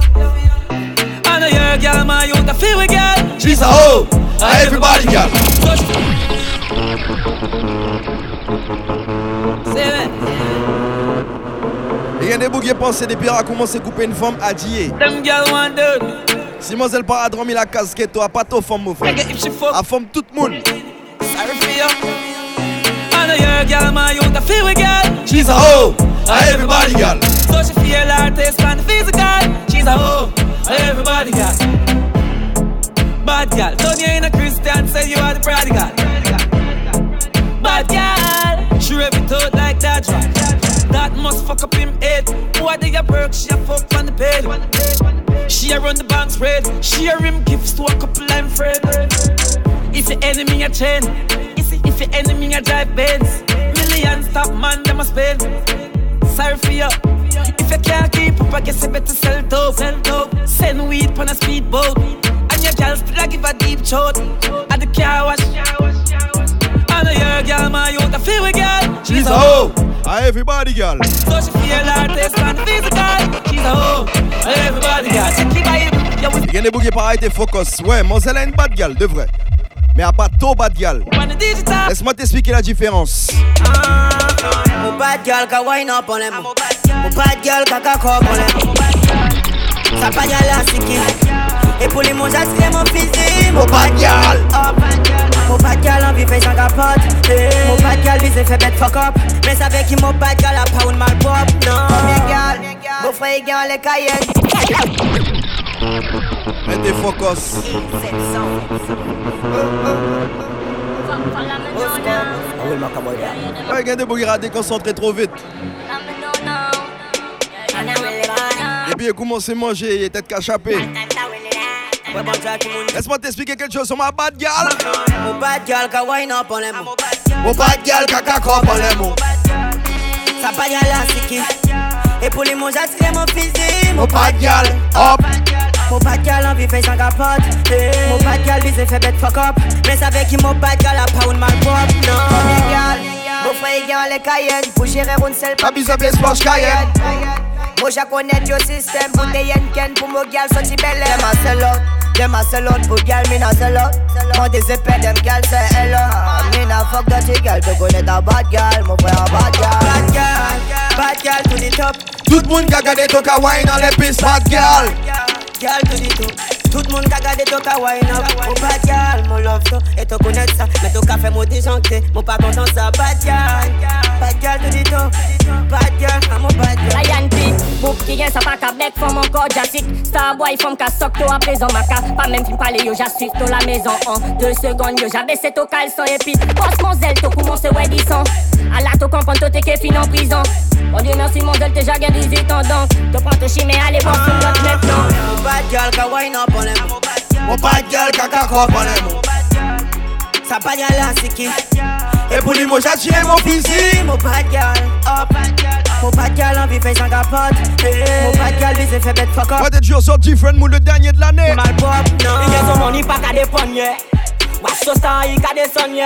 I know you're a girl, my youth, I feel with girl. She's a hoe, a everybody girl. Say that. Et y'a des bougs qui pensent des pires à commencer à couper une femme à dier. Them girl want dirt. Si mademoiselle pas a dormi la casquette, toi, pas toi femme, mon frère. Nigga, if she fuck, A femme tout le monde. sorry for you. I know you're a girl, my youth, I feel with girl. She's a hoe, a everybody girl. So she feel her taste and physical. She's a hoe, everybody got. Bad girl, turn you in a Christian, say you are the prodigal. Bad girl, she rip it out like that right. Must fuck up him head. Why they a work, she a fuck on the bed. She a run the bank spread. She a rim gifts to a couple I'm friend. If your enemy a chain, if your enemy a drive Benz, millions top man them a spend. Sorry for you. If you can't keep up, I guess you better sell dope. Sell dope. Send weed on a speedboat. And your girl still give a deep throat. At the car wash. And a hoe. Everybody, girl. So she feel artist and physical. She's a hoe. Everybody, girl. She keep Il y a des bougies pareil, t'es focus. Ouais, Moselle a une bad girl, de vrai. Mais a pas trop bad girl. Laisse-moi t'expliquer la différence. Mon bad girl ka wine up on them. Mon bad girl ka kakop on them. Ça pas y'all la siki. Et pour les mots, mon physique. Mon bad girl. Mon bad girl en vie fait sans capote. Mon bad girl vise fait bête fuck up. Mais ça fait qu'il mon bad girl a pas une mal pop. Non, mes girl. Mon frère est les cahiers. Mettez focus. Ouais, regardez, Bougira déconcentré trop vite. Et puis, il commence à manger, il est tête qu'à Laisse-moi t'expliquer quelque chose sur ma bad girl. Mon bad girl ka wine up on them. Mon bad girl ka kakop on them. Ça pas y'a la siki. Et pour les mots, j'attire mon physique. Mon bad girl, hop. Mon bad girl en vie fait sans capote. Mon bad girl vise fait bête fuck up. Mais fait qu'il mon bad girl a pas une mal pop. Non, girl. Mon frère est les cayennes. Pour gérer une seule pas. Abuse of l'espoir, cayenne. Moi, je connais le système. Bouteille ken pour mon girl, sorti belle. Dem a sell out. Dem a sell out pour girl, me na sell out. Moi, des épées, dem girl, c'est hello. Me na fuck dirty girl. Tu connais ta bad girl. Mon frère, bad girl. Bad girl. Bad girl to the top. Tout le monde qui a wine dans les pistes, bad girl. Girl to the top. Tout le monde qui a gardé ton wine up. Mon bad girl, mon love to. Et tu connais ça. Mais ton café m'a déjanté. Mon pas content ça. Bad girl. Bad girl to the top. Bad girl, I'm a bad girl. Lion P. Bouk qui vient, ça pas qu'à bec, femme encore jassic. Starboy, femme qu'à soc, toi à présent, ma ca. Pas même film parler, yo, j'assure, toi la maison en deux secondes, yo, j'abaissé ton caleçon et puis, passe mon zèle, toi commence ouais, disant. À la to comprendre, toi t'es qu'est fin en prison. Bon Dieu merci, mon zèle, t'es jamais 18 ans donc. Te prends te chimé, allez, bon, sur notre maintenant. Mon bad girl, ka wine up on them. Mon bad girl, on them. Ça pas y'a la siki. Et pour lui, moi, j'attire mon physique. Mon bad girl, up. Mon bad girl en vie fait sans capote. Mon bad girl vise fait bête fuck up. What did you so different, moule le dernier de l'année? Mal pop, non. Il y a son money pas qu'à des poignets. Watch so star, il qu'à des sonnets.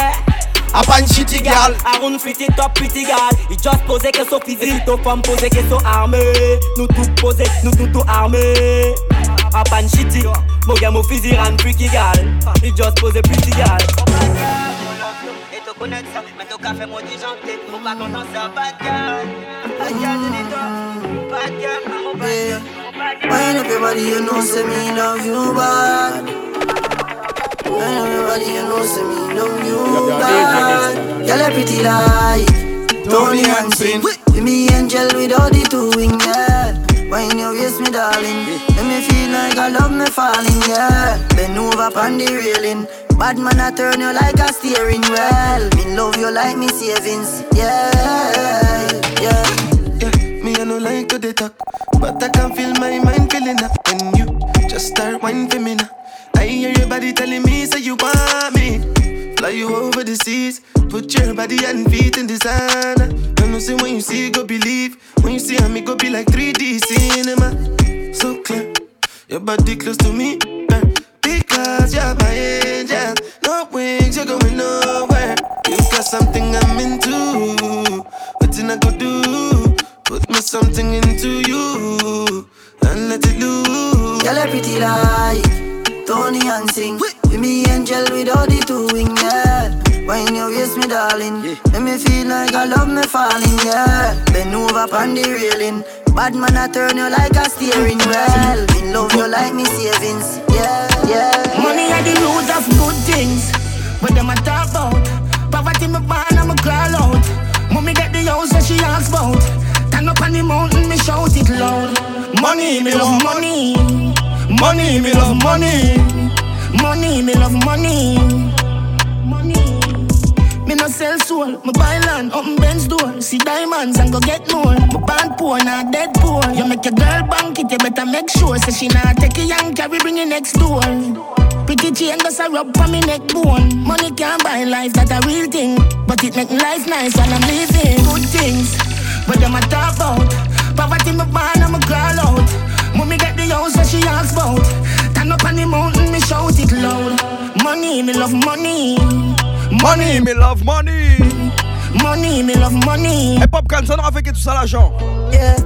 A pas une shitty girl. Around pretty top pretty girl. Il just pose que son physique. Ton femme pose que son armée. Nous tous posés, nous tous tout armés. A pas une shitty. Mon gars, mon physique rend freaky girl. Il just pose pretty girl. Et tu connais ça. Mais ton café m'a disjoncté. Faut pas qu'on en bad girl. Bad girl, dis toi. Bad eh. girl, I'm a bad girl. Wine up your body, you know, say me love you bad. Wine up your body, you know, say me love you bad. Girl, a pretty like Tony Hansen. Be me angel with all the two wings, yeah. Wine your waist, me darling. Let me feel like I love me falling, yeah. Bend over on the railing. Bad man, I turn you like a steering wheel. Me love you like me savings, yeah, yeah. Yeah, me I no like to dey talk, but I can feel my mind feeling up when you just start whining for me now. I hear your body telling me say you want me. Fly you over the seas, put your body and feet in designer. I know say when you see go believe, when you see me go be like 3D cinema. So clear, your body close to me, because you're my angel. No wings, you're going nowhere. You got something I'm into. What I go do? Put me something into you and let it loose. Girl, a pretty like Tony Hansen. Be me angel with all the two wings, yeah. Wine your waist, me darling. Let me feel like I love me falling, yeah. Bend over on the railing. Bad man, I turn you like a steering wheel. Me love you like me savings, yeah, yeah. Money are the root of good things, but them I talk about. Poverty me born, I'm a crawl out. Mommy get the house that she asks about. Turn up on the mountain, me shout it loud. Money, me love money. Money, me love money. Money, me love money. Money. Me no sell soul, me buy land, open Benz door. See diamonds and go get more. Me born poor, not dead poor. You make your girl bank it, you better make sure. Say she not take a young carry, bring it next door. Pretty chain goes a rub on me neck bone. Money can't buy life, that a real thing. But it make life nice when I'm living. Good things, but them a talk about. Poverty me born, I'm a crawl out. Mommy get the house that she asks about. Turn up on the mountain, me shout it loud. Money, me love money. Money, me love money. money, me love money. Et Popcorn, ça n'aura fait que tout ça l'argent. Yeah,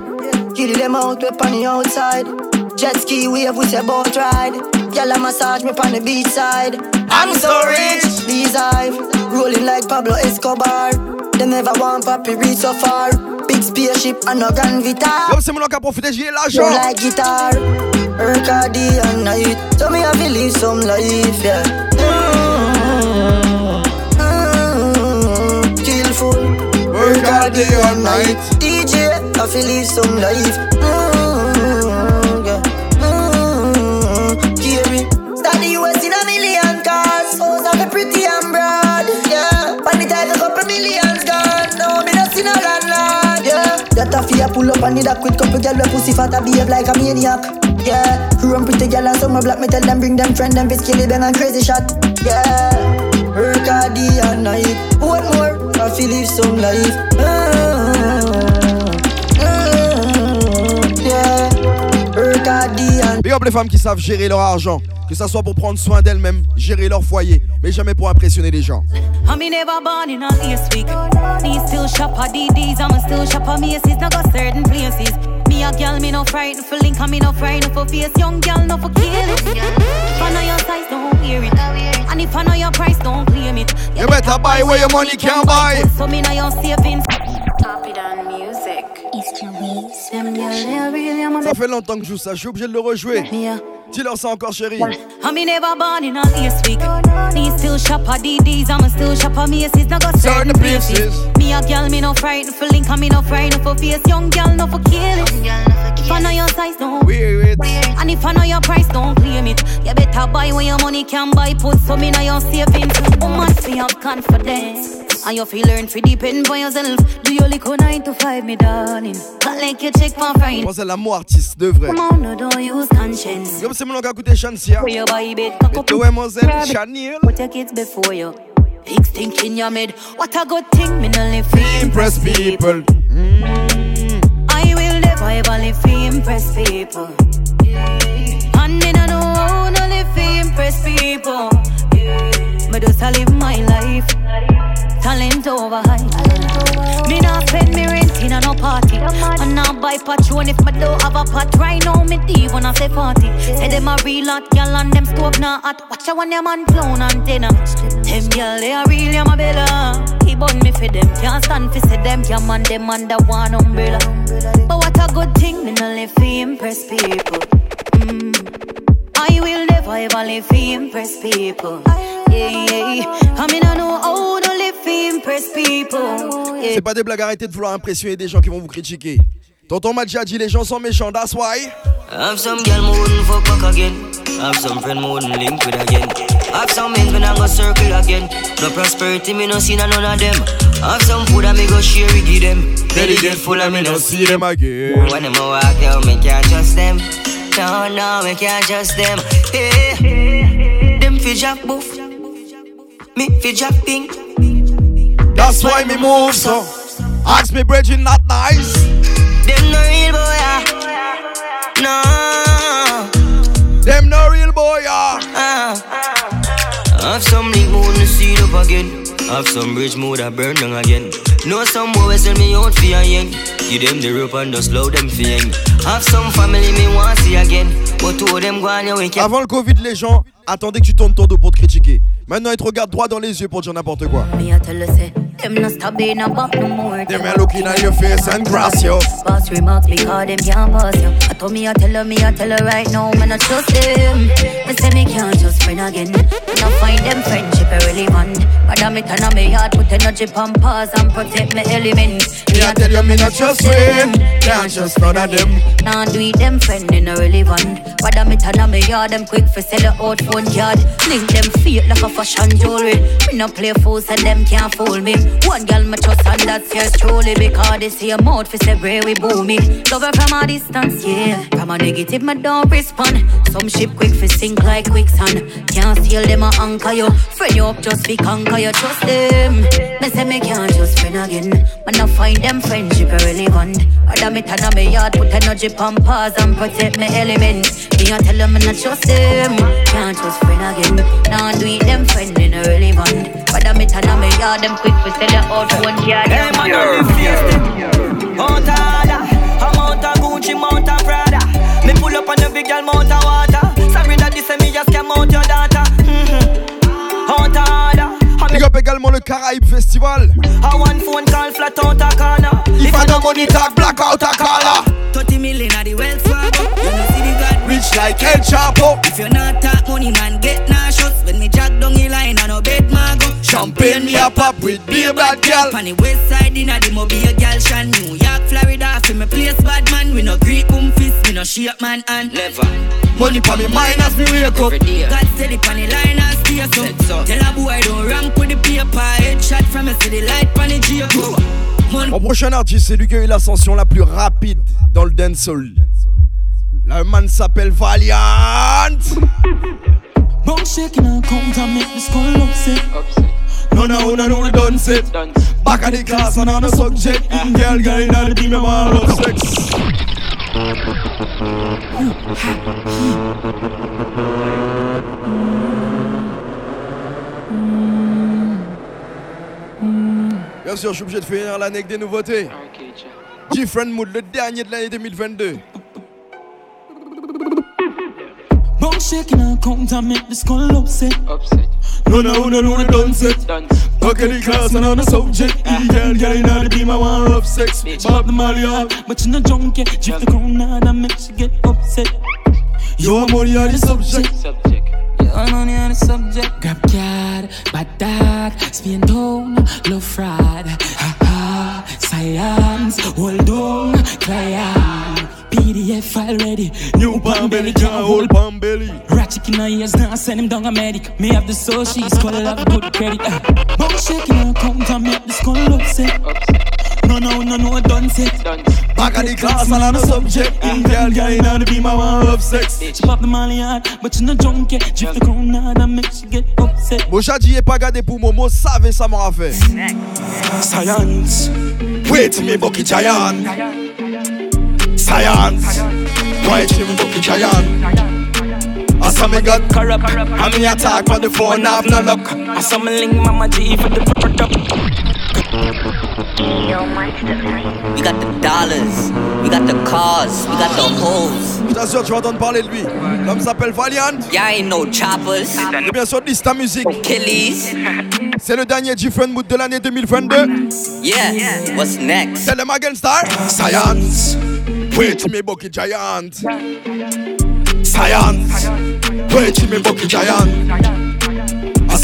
kill them out, we on the outside. Jet ski wave with a boat ride. Gyal a massage me on the beach side. I'm so rich. These hive, rolling like Pablo Escobar. They never want papi reach so far. Big spaceship and no grand guitar. Yo, c'est mon qui a profité, j'ai l'argent. like guitar. Work hard day and night. So me have to live some life, yeah. Mm-hmm. Mm-hmm. Skillful. Work hard day and night. DJ, have to live some life. Mm-hmm. Yeah. Mm-hmm. Carry. Start the US in a million cars. House have a pretty and broad. Yeah. Pan the a couple millions gone. No, me not see no landlord. Yeah. That a fear pull up and need a quick couple girl with pussy fat a behave like a maniac. Yeah, run pretty girl and summer black. Me tell them bring them friend them and crazy shot. Yeah, work hard day and night. One more, I feel live some life. Yeah, work hard day and Big up les femmes qui savent gérer leur argent. Que ça soit pour prendre soin d'elles-mêmes, gérer leur foyer, mais jamais pour impressionner les gens. I mean, never born in a this week. Me still shop at DDs, I'm still shop at Macy's. Now got certain places. Me a girl, me no frightened for link, and me no frightened for face. Young girl, no for it. If I know your size, don't wear it. And if I know your price, don't claim it. You better buy where your money can buy. So me know your savings. Ça fait longtemps que je joue ça, je suis obligé de le rejouer. Dis-leur ça encore, chérie. I oh, mean, never born in a this week. Me still shop at DDs, I'm still shop at Macy's. Now got certain places. Me a girl, me no frightened for link, and me no frightened for face. Young girl, no for kill it. If I know your size, don't wear it. And if I know your price, don't claim it. You better buy when your money can buy. Put some in your savings. Woman, fi have confidence. And you feel learn to depend on yourself. Do your little 9 to 5, me darling. Not like you check for fine. Moi, c'est l'amour artiste de vrai. Come on, no, don't use conscience. Comme c'est mon nom qui a coûté Shansia. Where you buy bed, Et toi, mademoiselle Chanel. Put your kids before you. Pigs think in your mid. What a good thing, me no live for Impress people. Mm. I will never ever live for impress people. And me no know how no live for impress people. Me just a live my life. Talent over high. Me not spend me rent in a no party. And now buy patron if me don't have a pot. Right now me deep when I say party. Say them a real hot gal and them stove not hot. Watch out when them man clown antenna. Them gal they a real yeah my bella. He bun me for them. Can't stand for say them yeah man them under one umbrella. But what a good thing me no live for impress people. Mm. I will never ever live for impress people. Yeah, yeah. I mean I know how to live for impress people. Yeah. C'est pas des blagues, arrêtez de vouloir impressionner des gens qui vont vous critiquer. Tonton m'a déjà dit les gens sont méchants, that's why. Have some girl me wouldn't fuck back again. Have some friend me wouldn't link with again. Have some men me not go circle again. No prosperity me no see none of them. Have some food that me go share with them. Belly get full and me no see them again. When them a walk out, me can't trust them. No, no, me can't trust them. Hey, them fi jack boof. Me fi jack pink. That's why me move so. Ask me, brethren, not nice. Them no real boy, ah. No. Them no real boy, ah. Ah. Have some link mood to see up again. Have some bridge mood that burn down again. Know some boy sell me out for a yen. Give them the rope and just slow them for yen. Have some family me want see again. But two of them go on your way. Avant le Covid, les gens attendaient que tu tournes ton dos pour te critiquer. Maintenant, ils te regardent droit dans les yeux pour dire n'importe quoi. Me I tell you say, them not stop being about no more. Them are looking at your face and grass you. Boss remarks because them can't pass you. I told me I tell her, me I tell her right now, man I trust them. Me say me can't just friend again. Now find them friendship irrelevant. But I'm it and me heart put energy on pause and protect my elements. Me I tell you, me not just friend, can't just none of them. Now do it them friend in irrelevant. But I'm it and me yard them quick for sell a out phone card. Link them fake like a fashion jewelry. Me no play fool so them can't fool me. One girl me trust and that's yours truly because they see a mouth for where we boom me. Love her from a distance, yeah. From a negative me don't respond. Some ship quick for sink like quicksand. Can't steal them a anchor you. Friend you up just be conquer you trust them. Me say me can't just friend again. Man I find them friendship irrelevant. But I'm it and me yard put energy on pause and protect my elements. Me I tell them me not trust them. Can't just friend again. Now do it them friend in a irrelevant. But I'm it and I'm a yard, them quick for sell your out one yard. Hey man, you face them. Mount Ada, a Mount a Gucci, Mount a Prada. Me pull up on the big girl, Mount a water. Sorry that this me just came out your daughter. Mm-hmm. Mount Ada. Big up également le Caraïbe Festival. I one phone call flat out a corner. If I no money talk, black out a collar. 30 million at the Wells Fargo. You know see the God Rich like El Chapo. If you not talk money, man, Champagne me a pop with beer bad girl. On the west side, inna the mobile girl shan New York, Florida, fi me place bad man. We no Greek boom fist, we no shake man and Never. Money for me mind as me wake up. God steady pon the line and stay so. Tell a boy don't rank with the paper. Headshot from a city light pon the Jacob. Mon prochain artiste, c'est lui qui a eu l'ascension la plus rapide dans le dancehall. Le man s'appelle Valiant. Bone shaking and count and make the skull upset. No, no, no, no, we done set. Back at the class and on the subject. In girl, girl, in the team, I'm all of sex. Bien sûr, je suis obligé de finir l'année avec des nouveautés. Different Mood, le dernier de l'année 2022. Bone shaking and count and make the skull upset. No, no, no, no, we done set. Back at the class and on the subject. Ah. In girl, girl, in the team, I'm all of sex. Bob the Molly up. But you no junkie, drift the crown and make she get upset. Your money on the subject. Subject. Your money on the subject. Grab card, bad dog, Spain down, love fraud. Ha ha, science, hold on, client. PDF file ready. New palm belly, can't hold palm belly. Ratchet in her ears, now send him down a medic. Me have the soul, she's call have good credit. Uh. Bone shaking her count and make the skull upset. No, no, no, no, done set. Back at the class and on the subject. In girl, girl, in the team, I'm all of sex. She pop the molly hard, but you no junkie. Drift the crown out and make she get upset. Moshadji est pas gardé pour Momo, savez ça m'aura fait. Science. Wait me bucky giant. Science. Till me bucky giant? I saw me got corrupt. I me attack on the phone, have no luck. I saw me link Mama G for the product. We got the dollars, we got the cars, we got the hoes. Je t'assure, tu vas entendre parler de lui. L'homme s'appelle Valiant. Yeah, ain't no choppers. Et bien sûr, Lista Music. Killies. C'est le dernier Different Mood de l'année 2022. Yeah, what's next? Tell them again, star. Science. Wait till me bucky giant. Science. Wait till me bucky giant.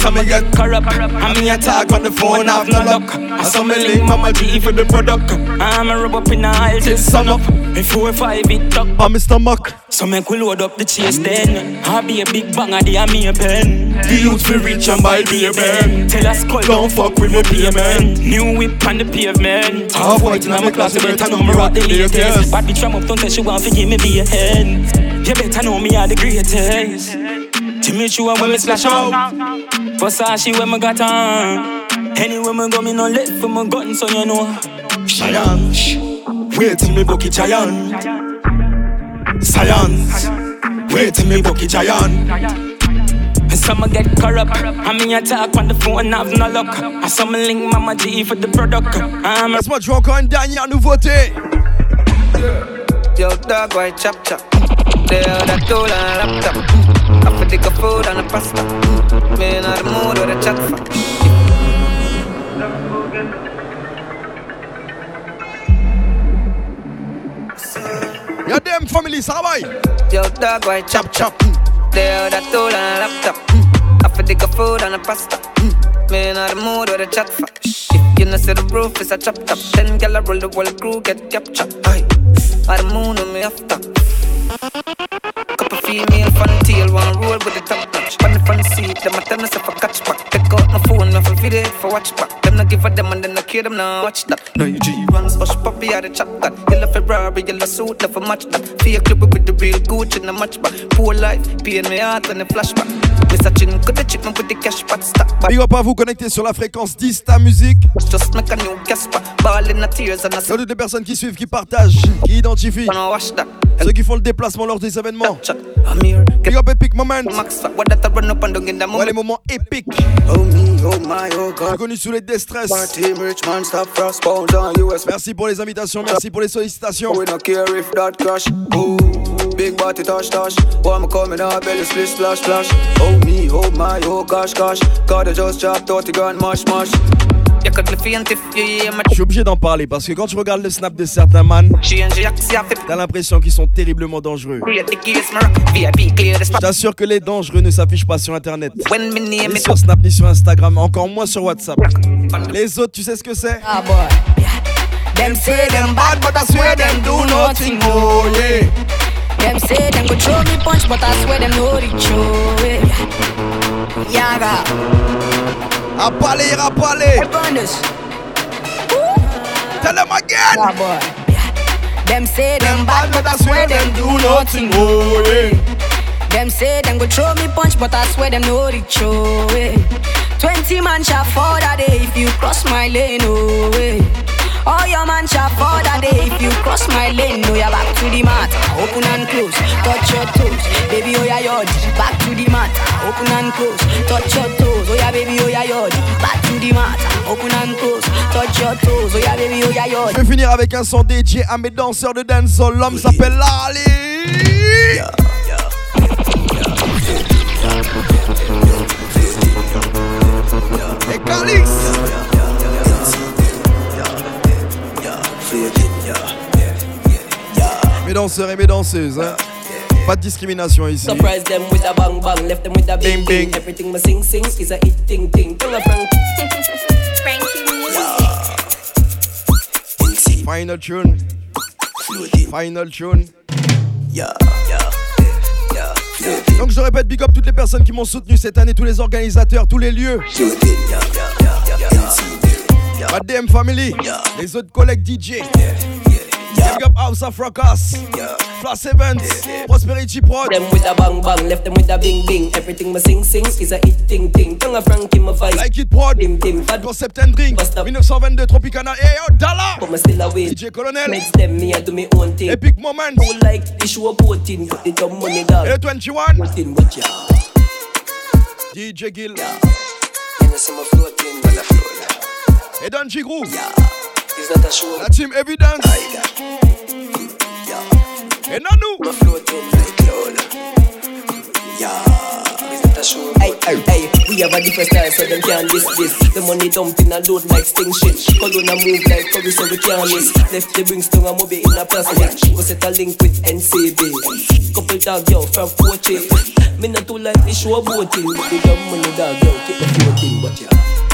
Saw me get corrupt. I me attack on the phone, have no luck. I saw me link Mama G for the product. I'm a rub up in the aisle till sun up. Before five it up. On my stomach. So make we load up the chase then. I be a big bang of the army a pen. The youth feel rich and buy be a man. Tell us call Don't fuck with me payment. New whip on the pavement. Half white in my class, you better know me rock the latest. Bad bitch from uptown, tell she want to give me be a hand. You better know me are the greatest. To me sure when me splash out. Versace when me got on. Anywhere me go, me no left for my gun, so you know. Science. Wait till me bucky giant. Science. Wait till me bucky giant. Some get corrupt. I mean, I talk on the phone, and have no luck. I some link Mama G for the product. I'm Laisse-moi te jouer encore une dernière nouveauté. Yo, dog, why chop chop? The tool and a laptop. I for dig food and a pasta. Me in the mood with a chat fuck. Y'a dem family, va Yo, dog, why chop chop? The tool and a laptop. I for a food and a pasta. Me in the mood with a chat fuck. You know see the roof is a chop top. Ten gal roll the whole crew get captured. Aye, I the moon on me after. Female fan tail, one roll with the top notch. On the front seat, them a tell us if I catch back. Take out my phone, me for video for watch back. Them not give a them and then I kill them now watch that. No you G runs, hush puppy out the chop gun. Yellow Ferrari, yellow suit, never match that. Fake clip with the real Gucci in the match back. Poor life, pain me heart and the flashback. Mr. Chin, could the chick me with the cash pot stack back. Big up à vous connecter sur la fréquence 10 ta musique. Just make a new Casper, ball in the tears and I Salut des personnes qui suivent, qui partagent, qui identifient. Ceux qui font le déplacement lors des événements. I'm here, Big up Epic Moment. Max, what that run up and down in Ouais, les moments épiques. Oh me, oh my, oh God. connu sous les Destress. My team rich man stop frost pounds on US. Merci pour les invitations, merci pour les sollicitations. We don't care if that crash. Ooh, big body touch touch. Oh, I'm coming out, belly split splash splash? Oh me, oh my, oh gosh gosh. God, I just dropped 30 grand mash mash. Je suis obligé d'en parler parce que quand tu regardes le snap de certains man, t'as l'impression qu'ils sont terriblement dangereux. Je t'assure que les dangereux ne s'affichent pas sur internet, ni sur Snap ni sur Instagram, encore moins sur WhatsApp. Les autres, tu sais ce que c'est? Ah boy, Them say them bad, but I swear them do nothing. Oh yeah. Them say them go throw me punch, but I swear them. Yeah. Yaga. Parler, à parler. Tell them again. Yeah, boy. Them say them bad, but I swear them do nothing. Oh yeah. Them say them go throw me punch, but I swear them know the truth. Eh. Twenty man shall fall that day if you cross my lane. Oh yeah. All your man shall fall that day if you cross my lane. Oh, no, you're back to the mat, open and close, touch your toes, baby. Oh yeah, yod, back to the mat, open and close, touch your toes. Je vais finir avec un son dédié à mes danseurs de dancehall. L'homme s'appelle Lali. Et Calix. Mes danseurs et mes danseuses, hein. Pas de discrimination ici. Surprise them with a bang bang, left them with a bing bing. Everything me sing sing is a hit ting ting. Tongue a frank. Final tune. Final tune. Donc je répète, big up toutes les personnes qui m'ont soutenu cette année, tous les organisateurs, tous les lieux. Ma DM Family, les autres collègues DJ. Big up House of Fracas, Plus Events, Prosperity Prod. Them with a bang bang, left them with a bing bing. Everything me sing sing is a hit ting ting. Tongue a frank in my vice. Like it Prod, Concept and Drink, 1922 Tropicana, hey yo, Dalla. But me still away. DJ Colonel. Makes them me I do me own thing. Epic moment. Who like the show voting, put it on money. Et le 21. Voting with ya. DJ Gill. And I see my floating, well I float. Et Don Chigrou. Is that a show? La team Evidence. I know. My floating like cloud. Yeah. Is that a show? Hey, hey, hey, we have a different style so them can't diss this. The money dumping a load like sting shit. Colonna move like curry so we can't miss. Left the Bringstone and Moby in a plastic. Go set a link with NCB. Couple dog yo from Poche. Me not too like the show boating. The dumb money dog yo keep the floating, but yeah.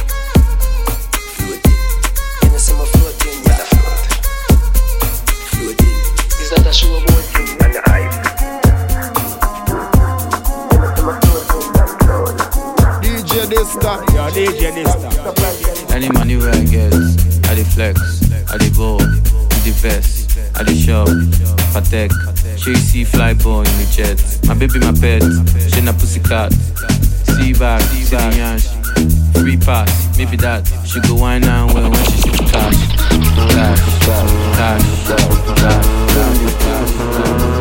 Is that a show boating? And the hype. DJ Dysta. Yeah, DJ Dysta. Any money where I get, I the flex, I the ball, I the vest, I the shop, Patek, she see fly ball in the jet. My baby, my pet, she na pussycat. See back, see the yansh, free pass, maybe that. She go wine and well when she see the cash. Bye. Bye. Bye.